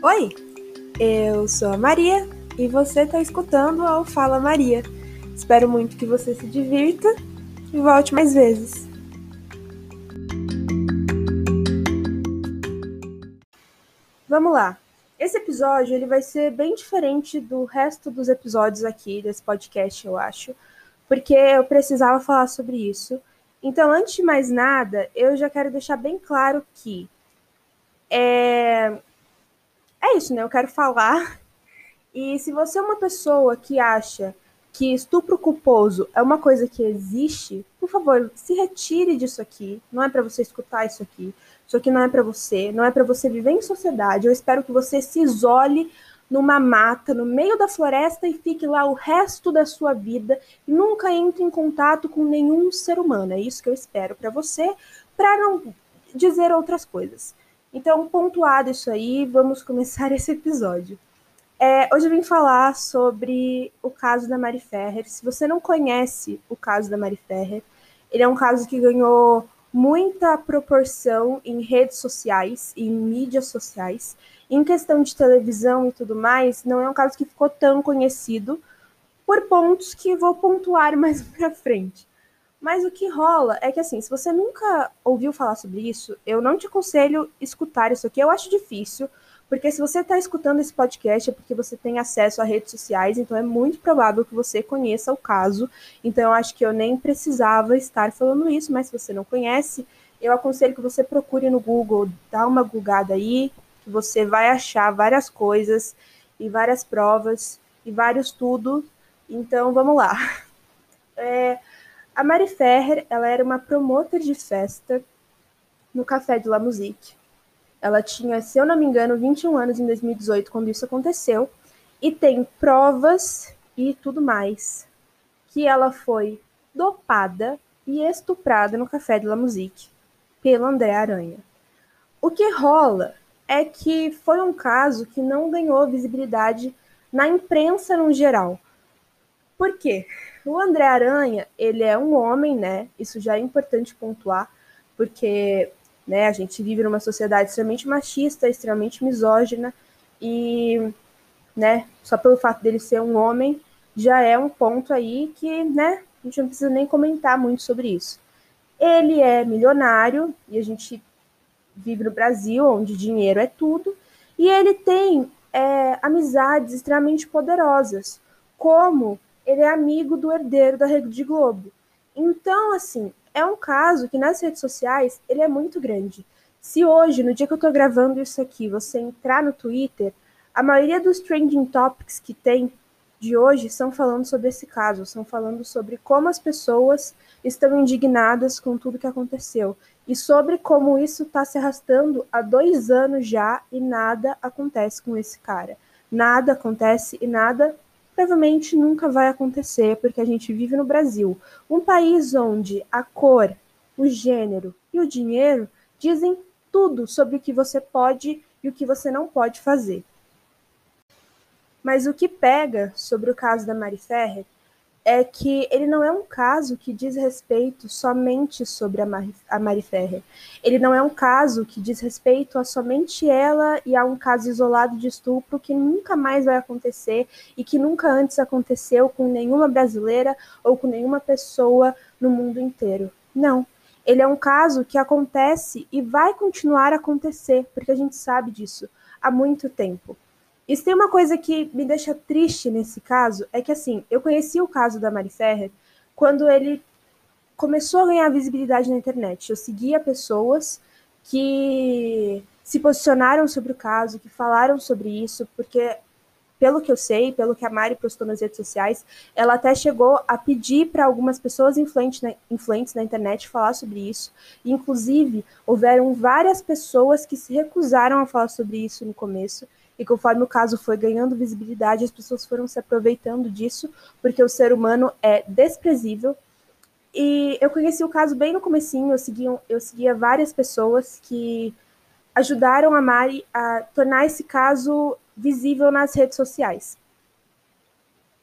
Oi, eu sou a Maria e você está escutando ao Fala Maria. Espero muito que você se divirta e volte mais vezes. Vamos lá. Esse episódio ele vai ser bem diferente do resto dos episódios aqui desse podcast, eu acho, porque eu precisava falar sobre isso. Então, antes de mais nada, eu já quero deixar bem claro que é, é isso, né? Eu quero falar. E se você é uma pessoa que acha que estupro culposo é uma coisa que existe, por favor, se retire disso aqui. Não é para você escutar isso aqui. Isso aqui não é para você, não é para você viver em sociedade. Eu espero que você se isole numa mata, no meio da floresta e fique lá o resto da sua vida e nunca entre em contato com nenhum ser humano. É isso que eu espero para você, para não dizer outras coisas. Então, pontuado isso aí, vamos começar esse episódio. É, hoje eu vim falar sobre o caso da Mari Ferrer. Se você não conhece o caso da Mari Ferrer, ele é um caso que ganhou muita proporção em redes sociais, em mídias sociais. Em questão de televisão e tudo mais, não é um caso que ficou tão conhecido por pontos que vou pontuar mais pra frente. Mas o que rola é que, assim, se você nunca ouviu falar sobre isso, eu não te aconselho escutar isso aqui. Eu acho difícil, porque se você está escutando esse podcast é porque você tem acesso a redes sociais, então é muito provável que você conheça o caso. Então eu acho que eu nem precisava estar falando isso, mas se você não conhece, eu aconselho que você procure no Google, dá uma googada aí, que você vai achar várias coisas e várias provas e vários tudo. Então vamos lá. É, a Mari Ferrer, ela era uma promotora de festa no Café de La Musique. Ela tinha, se eu não me engano, 21 anos em 2018 quando isso aconteceu, e tem provas e tudo mais que ela foi dopada e estuprada no Café de La Musique pelo André Aranha. O que rola é que foi um caso que não ganhou visibilidade na imprensa no geral. Por quê? O André Aranha, ele é um homem, né? Isso já é importante pontuar, porque né, a gente vive numa sociedade extremamente machista, extremamente misógina, e né, só pelo fato dele ser um homem, já é um ponto aí que, né, a gente não precisa nem comentar muito sobre isso. Ele é milionário, e a gente vive no Brasil, onde dinheiro é tudo, e ele tem é, amizades extremamente poderosas, como ele é amigo do herdeiro da Rede Globo. Então, assim, é um caso que nas redes sociais ele é muito grande. Se hoje, no dia que eu tô gravando isso aqui, você entrar no Twitter, a maioria dos trending topics que tem de hoje são falando sobre esse caso, são falando sobre como as pessoas estão indignadas com tudo que aconteceu e sobre como isso está se arrastando há dois anos já e nada acontece com esse cara. Nada acontece e nada provavelmente nunca vai acontecer, porque a gente vive no Brasil, um país onde a cor, o gênero e o dinheiro dizem tudo sobre o que você pode e o que você não pode fazer. Mas o que pega sobre o caso da Mari Ferrer é que ele não é um caso que diz respeito somente sobre a Mari, a Mari Ferrer. Ele não é um caso que diz respeito a somente ela e a um caso isolado de estupro que nunca mais vai acontecer e que nunca antes aconteceu com nenhuma brasileira ou com nenhuma pessoa no mundo inteiro. Não. Ele é um caso que acontece e vai continuar a acontecer, porque a gente sabe disso há muito tempo. Se tem uma coisa que me deixa triste nesse caso, é que assim, eu conheci o caso da Mari Ferrer quando ele começou a ganhar visibilidade na internet. Eu seguia pessoas que se posicionaram sobre o caso, que falaram sobre isso, porque pelo que eu sei, pelo que a Mari postou nas redes sociais, ela até chegou a pedir para algumas pessoas influentes na, influentes na internet falar sobre isso. Inclusive, houveram várias pessoas que se recusaram a falar sobre isso no começo. E conforme o caso foi ganhando visibilidade, as pessoas foram se aproveitando disso, porque o ser humano é desprezível. E eu conheci o caso bem no comecinho, eu seguia, eu seguia várias pessoas que ajudaram a Mari a tornar esse caso visível nas redes sociais.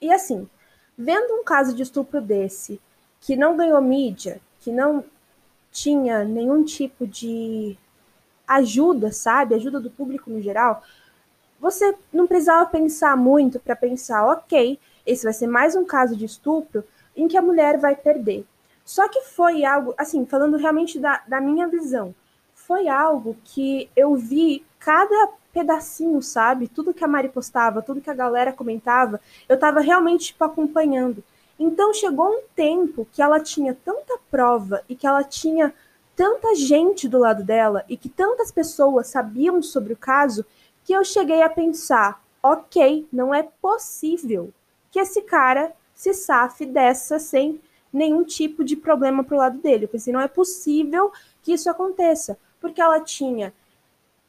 E assim, vendo um caso de estupro desse, que não ganhou mídia, que não tinha nenhum tipo de ajuda, sabe? Ajuda do público no geral, você não precisava pensar muito para pensar, ok, esse vai ser mais um caso de estupro em que a mulher vai perder. Só que foi algo, assim, falando realmente da, da minha visão, foi algo que eu vi cada pedacinho, sabe? Tudo que a Mari postava, tudo que a galera comentava, eu tava realmente tipo, acompanhando. Então chegou um tempo que ela tinha tanta prova e que ela tinha tanta gente do lado dela e que tantas pessoas sabiam sobre o caso que eu cheguei a pensar: ok, não é possível que esse cara se safe dessa sem nenhum tipo de problema pro lado dele. Eu pensei: não é possível que isso aconteça, porque ela tinha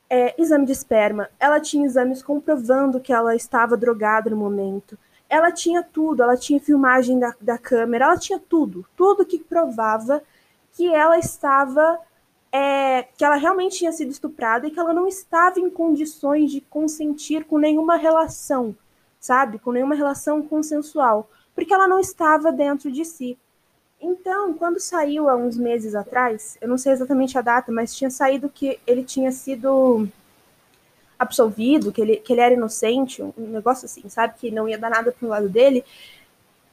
é, exame de esperma, ela tinha exames comprovando que ela estava drogada no momento. Ela tinha tudo, ela tinha filmagem da, da câmera, ela tinha tudo, tudo que provava que ela estava é, que ela realmente tinha sido estuprada e que ela não estava em condições de consentir com nenhuma relação, sabe? Com nenhuma relação consensual, porque ela não estava dentro de si. Então, quando saiu há uns meses atrás, eu não sei exatamente a data, mas tinha saído que ele tinha sido absolvido, que ele, que ele era inocente, um negócio assim, sabe? Que não ia dar nada pro lado dele.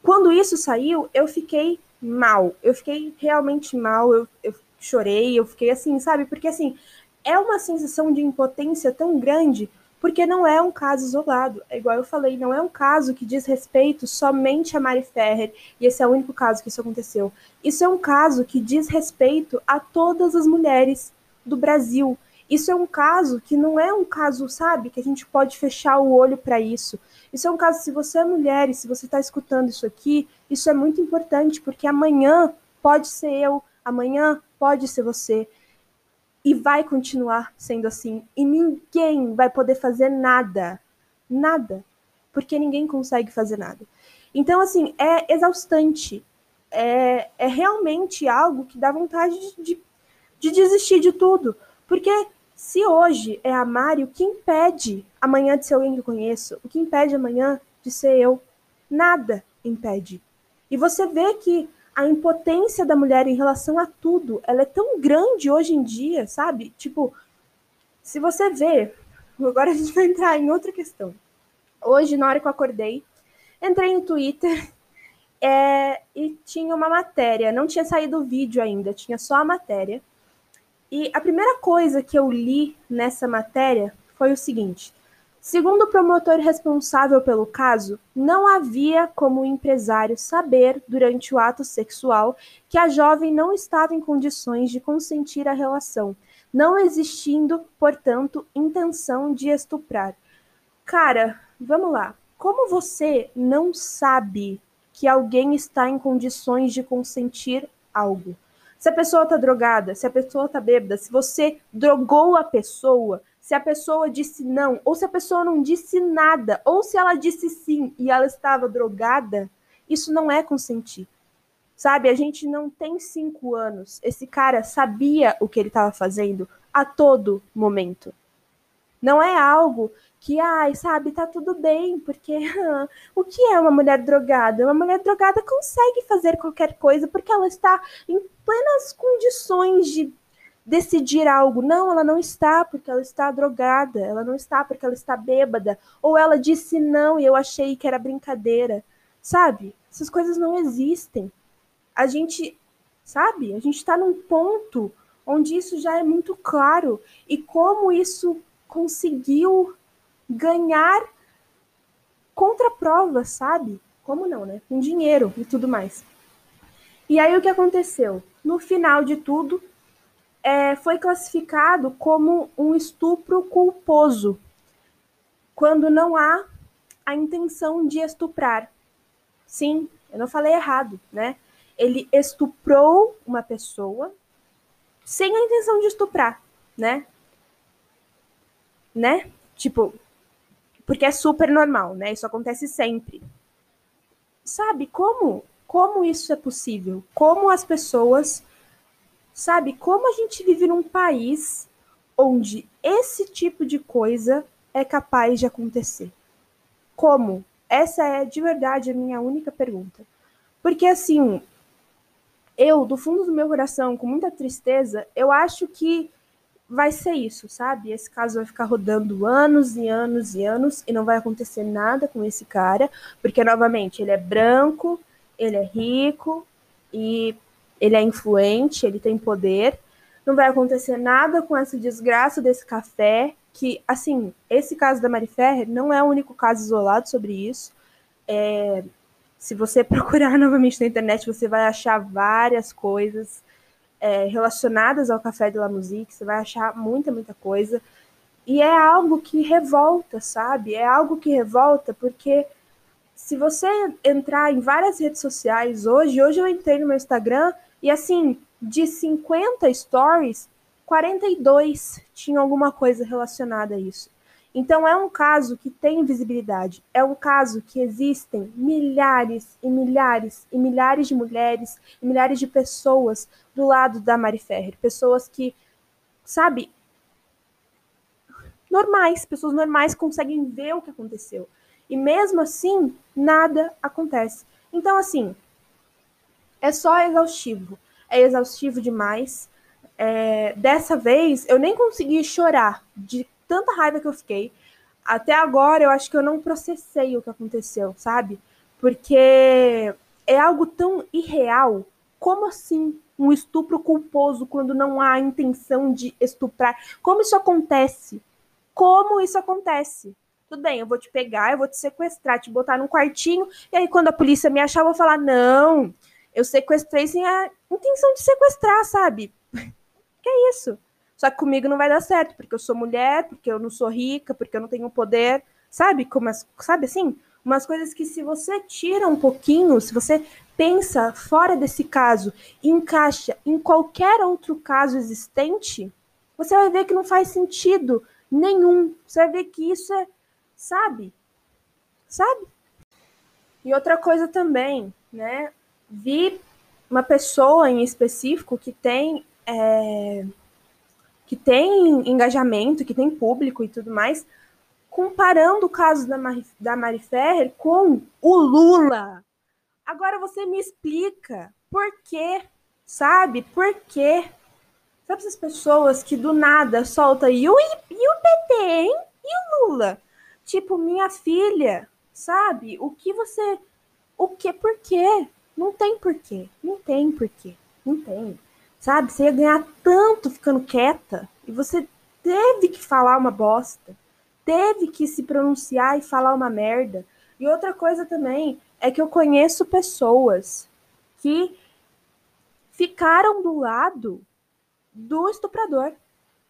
Quando isso saiu, eu fiquei mal. Eu fiquei realmente mal. Eu, eu chorei, eu fiquei assim, sabe? Porque assim, é uma sensação de impotência tão grande, porque não é um caso isolado. É igual eu falei, não é um caso que diz respeito somente a Mari Ferrer, e esse é o único caso que isso aconteceu. Isso é um caso que diz respeito a todas as mulheres do Brasil. Isso é um caso que não é um caso, sabe, que a gente pode fechar o olho para isso. Isso é um caso, se você é mulher e se você está escutando isso aqui, isso é muito importante, porque amanhã pode ser eu, amanhã pode ser você. E vai continuar sendo assim. E ninguém vai poder fazer nada. Nada. Porque ninguém consegue fazer nada. Então, assim, é exaustante. É, é realmente algo que dá vontade de, de, de desistir de tudo. Porque se hoje é a Mari, o que impede amanhã de ser alguém que eu conheço? O que impede amanhã de ser eu? Nada impede. E você vê que a impotência da mulher em relação a tudo, ela é tão grande hoje em dia, sabe? Tipo, se você vê, agora a gente vai entrar em outra questão. Hoje, na hora que eu acordei, entrei no Twitter é, e tinha uma matéria, não tinha saído o vídeo ainda, tinha só a matéria. E a primeira coisa que eu li nessa matéria foi o seguinte: Segundo o promotor responsável pelo caso, não havia como o empresário saber, durante o ato sexual, que a jovem não estava em condições de consentir a relação, não existindo, portanto, intenção de estuprar. Cara, vamos lá. Como você não sabe que alguém está em condições de consentir algo? Se a pessoa está drogada, se a pessoa está bêbada, se você drogou a pessoa, se a pessoa disse não, ou se a pessoa não disse nada, ou se ela disse sim e ela estava drogada, isso não é consentir. Sabe, a gente não tem cinco anos. Esse cara sabia o que ele estava fazendo a todo momento. Não é algo que, ai, sabe, tá tudo bem, porque o que é uma mulher drogada? Uma mulher drogada consegue fazer qualquer coisa porque ela está em plenas condições de decidir algo. Não, ela não está porque ela está drogada, ela não está porque ela está bêbada, ou ela disse não e eu achei que era brincadeira. Sabe? Essas coisas não existem. A gente, sabe? A gente está num ponto onde isso já é muito claro e como isso conseguiu ganhar contraprova, sabe? Como não, né? Com dinheiro e tudo mais. E aí o que aconteceu? No final de tudo, é, foi classificado como um estupro culposo, quando não há a intenção de estuprar. Sim, eu não falei errado, né? Ele estuprou uma pessoa sem a intenção de estuprar, né? Né? Tipo, porque é super normal, né? Isso acontece sempre. Sabe como? Como isso é possível? Como as pessoas Sabe, como a gente vive num país onde esse tipo de coisa é capaz de acontecer? Como? Essa é de verdade a minha única pergunta. Porque assim, eu, do fundo do meu coração, com muita tristeza, eu acho que vai ser isso, sabe? Esse caso vai ficar rodando anos e anos e anos e não vai acontecer nada com esse cara, porque novamente ele é branco, ele é rico e ele é influente, ele tem poder. Não vai acontecer nada com essa desgraça desse café, que, assim, esse caso da Mari Ferrer não é o único caso isolado sobre isso. É, se você procurar novamente na internet, você vai achar várias coisas é, relacionadas ao Café de la Musique, você vai achar muita, muita coisa. E é algo que revolta, sabe? É algo que revolta porque se você entrar em várias redes sociais hoje, hoje eu entrei no meu Instagram e assim, de 50 stories, 42 tinham alguma coisa relacionada a isso. Então é um caso que tem visibilidade, é um caso que existem milhares e milhares e milhares de mulheres e milhares de pessoas do lado da Mari Ferrer, pessoas que, sabe, normais, pessoas normais conseguem ver o que aconteceu. E mesmo assim, nada acontece. Então, assim, é só exaustivo. É exaustivo demais. É, dessa vez, eu nem consegui chorar de tanta raiva que eu fiquei. Até agora, eu acho que eu não processei o que aconteceu, sabe? Porque é algo tão irreal. Como assim um estupro culposo quando não há intenção de estuprar? Como isso acontece? Como isso acontece? Tudo bem, eu vou te pegar, eu vou te sequestrar, te botar num quartinho, e aí quando a polícia me achar, eu vou falar: não, eu sequestrei sem a intenção de sequestrar, sabe? que é isso? Só que comigo não vai dar certo, porque eu sou mulher, porque eu não sou rica, porque eu não tenho poder, sabe? Como, sabe assim? Umas coisas que se você tira um pouquinho, se você pensa fora desse caso e encaixa em qualquer outro caso existente, você vai ver que não faz sentido nenhum. Você vai ver que isso é, sabe? Sabe? E outra coisa também, né? Vi uma pessoa em específico que tem é, que tem engajamento, que tem público e tudo mais, comparando o caso da, Mari, da Mari Ferrer com o Lula. Agora você me explica por quê, sabe? Por quê? Sabe essas pessoas que do nada soltam e o, e o PT, hein? E o Lula? Tipo, minha filha, sabe? O que você. O que? Por quê? Não tem porquê. Não tem porquê. Não tem. Sabe? Você ia ganhar tanto ficando quieta e você teve que falar uma bosta. Teve que se pronunciar e falar uma merda. E outra coisa também é que eu conheço pessoas que ficaram do lado do estuprador.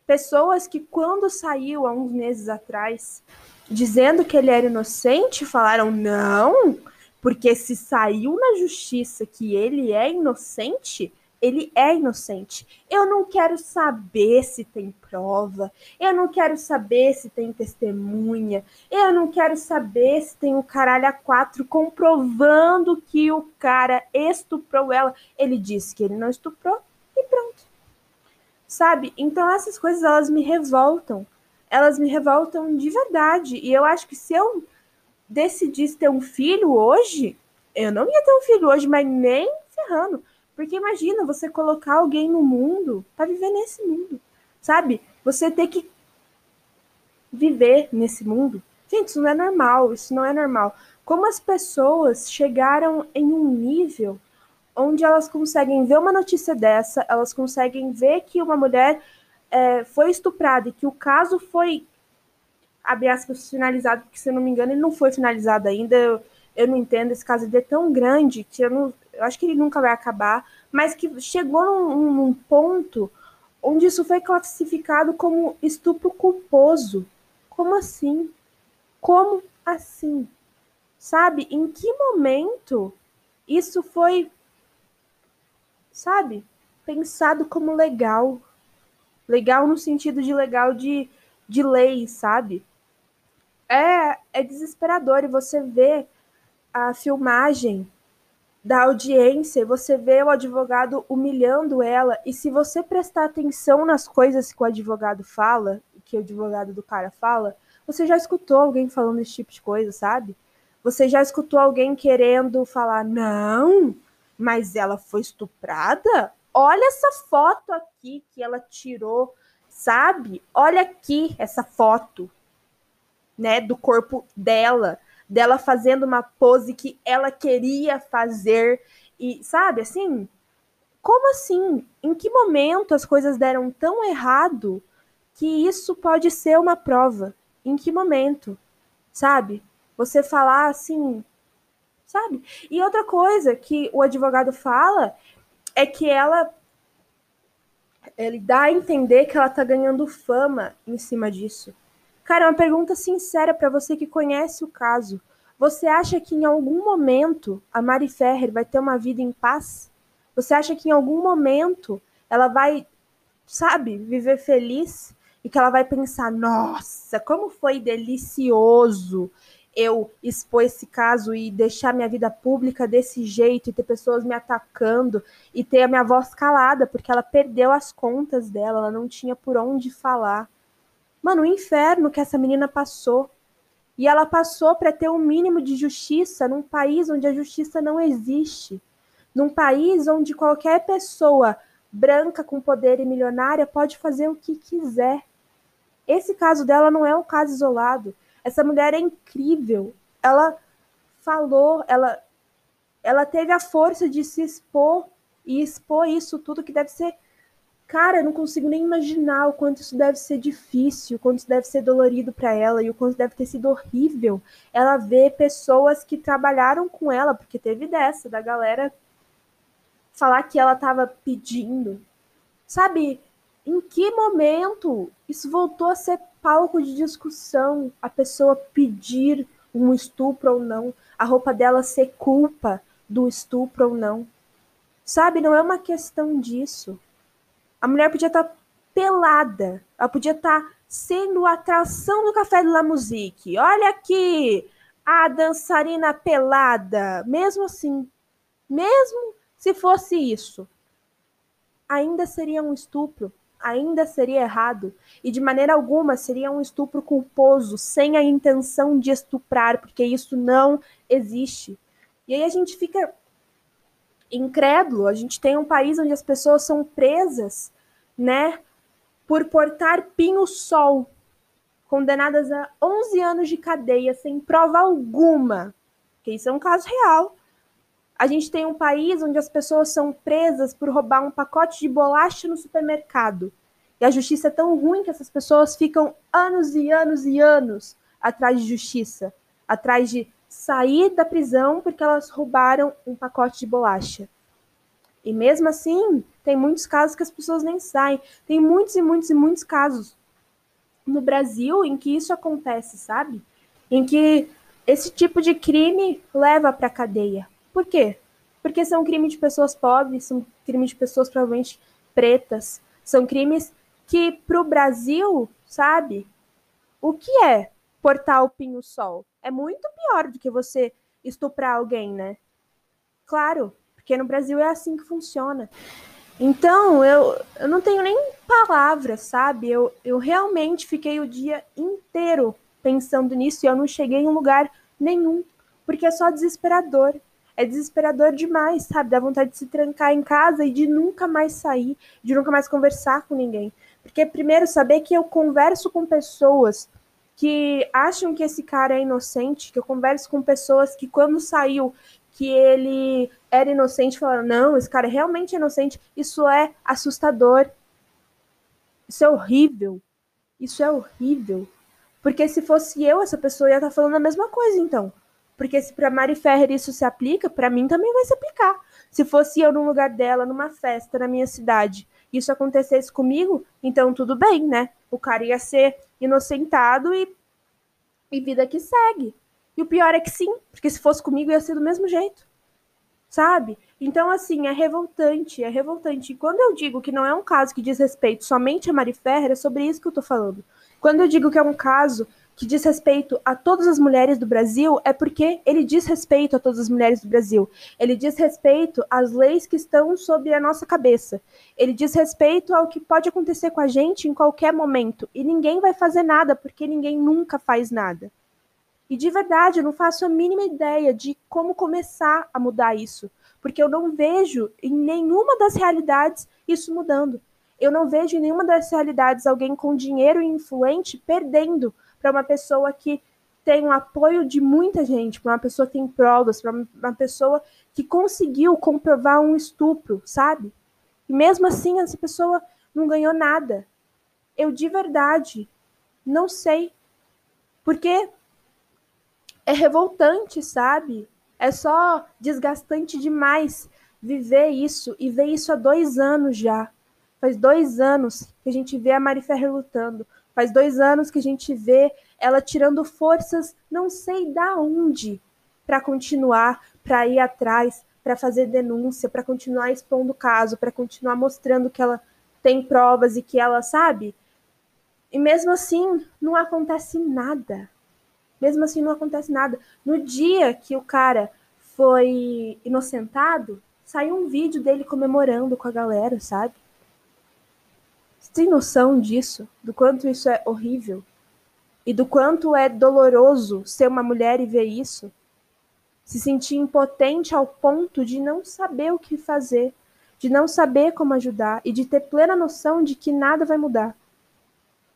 Pessoas que, quando saiu há uns meses atrás, dizendo que ele era inocente, falaram: não, porque se saiu na justiça que ele é inocente, ele é inocente. Eu não quero saber se tem prova, eu não quero saber se tem testemunha, eu não quero saber se tem o caralho a quatro comprovando que o cara estuprou ela. Ele disse que ele não estuprou e pronto. Sabe? Então essas coisas elas me revoltam. Elas me revoltam de verdade. E eu acho que se eu decidisse ter um filho hoje, eu não ia ter um filho hoje, mas nem ferrando porque imagina você colocar alguém no mundo para viver nesse mundo, sabe? Você ter que viver nesse mundo. Gente, isso não é normal, isso não é normal. Como as pessoas chegaram em um nível onde elas conseguem ver uma notícia dessa, elas conseguem ver que uma mulher é, foi estuprada e que o caso foi, abre aspas, finalizado, porque se eu não me engano ele não foi finalizado ainda, eu, eu não entendo, esse caso é tão grande que eu não, eu acho que ele nunca vai acabar, mas que chegou num, num ponto onde isso foi classificado como estupro culposo. Como assim? Como assim? Sabe? Em que momento isso foi, sabe, pensado como legal? Legal no sentido de legal de, de lei, sabe? É, é desesperador e você vê a filmagem da audiência, você vê o advogado humilhando ela, e se você prestar atenção nas coisas que o advogado fala, que o advogado do cara fala, você já escutou alguém falando esse tipo de coisa, sabe? Você já escutou alguém querendo falar, não, mas ela foi estuprada? Olha essa foto aqui que ela tirou, sabe? Olha aqui essa foto, né, do corpo dela, dela fazendo uma pose que ela queria fazer e sabe assim? Como assim? Em que momento as coisas deram tão errado que isso pode ser uma prova? Em que momento? Sabe? Você falar assim, sabe? E outra coisa que o advogado fala é que ela ele dá a entender que ela tá ganhando fama em cima disso. Cara, é uma pergunta sincera para você que conhece o caso. Você acha que em algum momento a Mari Ferrer vai ter uma vida em paz? Você acha que em algum momento ela vai, sabe, viver feliz e que ela vai pensar: nossa, como foi delicioso eu expor esse caso e deixar minha vida pública desse jeito e ter pessoas me atacando e ter a minha voz calada, porque ela perdeu as contas dela, ela não tinha por onde falar. Mano, o inferno que essa menina passou. E ela passou para ter um mínimo de justiça num país onde a justiça não existe. Num país onde qualquer pessoa branca com poder e milionária pode fazer o que quiser. Esse caso dela não é um caso isolado. Essa mulher é incrível. Ela falou, ela ela teve a força de se expor e expor isso tudo que deve ser Cara, eu não consigo nem imaginar o quanto isso deve ser difícil, o quanto isso deve ser dolorido para ela e o quanto deve ter sido horrível ela ver pessoas que trabalharam com ela, porque teve dessa, da galera falar que ela estava pedindo. Sabe, em que momento isso voltou a ser palco de discussão? A pessoa pedir um estupro ou não, a roupa dela ser culpa do estupro ou não. Sabe, não é uma questão disso. A mulher podia estar tá pelada, ela podia estar tá sendo a atração do Café de la Musique. Olha aqui, a dançarina pelada. Mesmo assim, mesmo se fosse isso, ainda seria um estupro, ainda seria errado. E de maneira alguma seria um estupro culposo, sem a intenção de estuprar, porque isso não existe. E aí a gente fica incrédulo. A gente tem um país onde as pessoas são presas né, por portar pinho-sol, condenadas a 11 anos de cadeia sem prova alguma, que isso é um caso real. A gente tem um país onde as pessoas são presas por roubar um pacote de bolacha no supermercado. E a justiça é tão ruim que essas pessoas ficam anos e anos e anos atrás de justiça, atrás de sair da prisão porque elas roubaram um pacote de bolacha. E mesmo assim, tem muitos casos que as pessoas nem saem. Tem muitos e muitos e muitos casos no Brasil em que isso acontece, sabe? Em que esse tipo de crime leva para cadeia. Por quê? Porque são crimes de pessoas pobres, são crimes de pessoas provavelmente pretas, são crimes que para o Brasil, sabe? O que é portar o pinho-sol? É muito pior do que você estuprar alguém, né? Claro, porque no Brasil é assim que funciona. Então, eu, eu não tenho nem palavras, sabe? Eu, eu realmente fiquei o dia inteiro pensando nisso e eu não cheguei em lugar nenhum, porque é só desesperador. É desesperador demais, sabe? Dá vontade de se trancar em casa e de nunca mais sair, de nunca mais conversar com ninguém. Porque, primeiro, saber que eu converso com pessoas que acham que esse cara é inocente, que eu converso com pessoas que, quando saiu, que ele era inocente, falaram, não, esse cara é realmente inocente, isso é assustador. Isso é horrível. Isso é horrível. Porque se fosse eu, essa pessoa ia estar tá falando a mesma coisa, então. Porque se para Mari Ferrer isso se aplica, para mim também vai se aplicar. Se fosse eu no lugar dela, numa festa na minha cidade, isso acontecesse comigo, então tudo bem, né? O cara ia ser inocentado e, e vida que segue. E o pior é que sim, porque se fosse comigo ia ser do mesmo jeito. Sabe? Então, assim, é revoltante, é revoltante. E quando eu digo que não é um caso que diz respeito somente a Mari Ferrer, é sobre isso que eu tô falando. Quando eu digo que é um caso que diz respeito a todas as mulheres do Brasil, é porque ele diz respeito a todas as mulheres do Brasil. Ele diz respeito às leis que estão sobre a nossa cabeça. Ele diz respeito ao que pode acontecer com a gente em qualquer momento. E ninguém vai fazer nada, porque ninguém nunca faz nada. E de verdade, eu não faço a mínima ideia de como começar a mudar isso, porque eu não vejo em nenhuma das realidades isso mudando. Eu não vejo em nenhuma das realidades alguém com dinheiro e influente perdendo para uma pessoa que tem o um apoio de muita gente, para uma pessoa que tem provas, para uma pessoa que conseguiu comprovar um estupro, sabe? E mesmo assim, essa pessoa não ganhou nada. Eu de verdade não sei. Porque é revoltante, sabe? É só desgastante demais viver isso e ver isso há dois anos já. Faz dois anos que a gente vê a Mari Ferrer lutando. Faz dois anos que a gente vê ela tirando forças, não sei da onde, para continuar, para ir atrás, para fazer denúncia, para continuar expondo o caso, para continuar mostrando que ela tem provas e que ela sabe. E mesmo assim, não acontece nada. Mesmo assim, não acontece nada. No dia que o cara foi inocentado, saiu um vídeo dele comemorando com a galera, sabe? Tem noção disso? Do quanto isso é horrível? E do quanto é doloroso ser uma mulher e ver isso? Se sentir impotente ao ponto de não saber o que fazer, de não saber como ajudar e de ter plena noção de que nada vai mudar.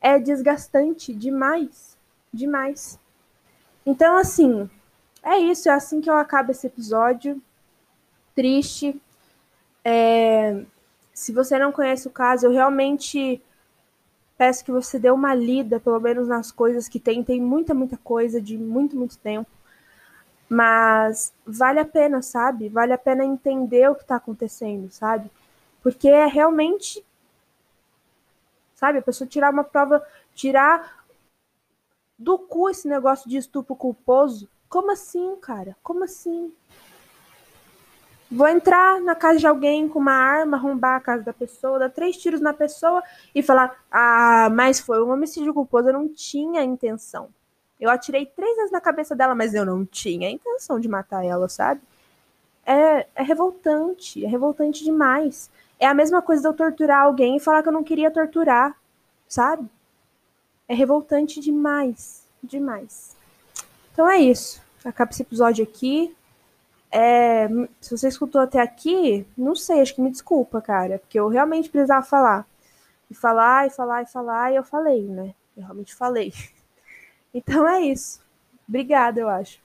É desgastante demais, demais. Então, assim, é isso, é assim que eu acabo esse episódio. Triste. É, se você não conhece o caso, eu realmente peço que você dê uma lida, pelo menos nas coisas que tem. Tem muita, muita coisa de muito, muito tempo. Mas vale a pena, sabe? Vale a pena entender o que está acontecendo, sabe? Porque é realmente. Sabe? A pessoa tirar uma prova, tirar do cu esse negócio de estupro culposo. Como assim, cara? Como assim? Vou entrar na casa de alguém com uma arma, arrombar a casa da pessoa, dar três tiros na pessoa e falar: Ah, mas foi um homicídio culposo, eu não tinha intenção. Eu atirei três vezes na cabeça dela, mas eu não tinha intenção de matar ela, sabe? É, é revoltante, é revoltante demais. É a mesma coisa de eu torturar alguém e falar que eu não queria torturar, sabe? É revoltante demais, demais. Então é isso. Acaba esse episódio aqui. É, se você escutou até aqui, não sei, acho que me desculpa, cara, porque eu realmente precisava falar. E falar, e falar, e falar, e eu falei, né? Eu realmente falei. Então é isso. Obrigada, eu acho.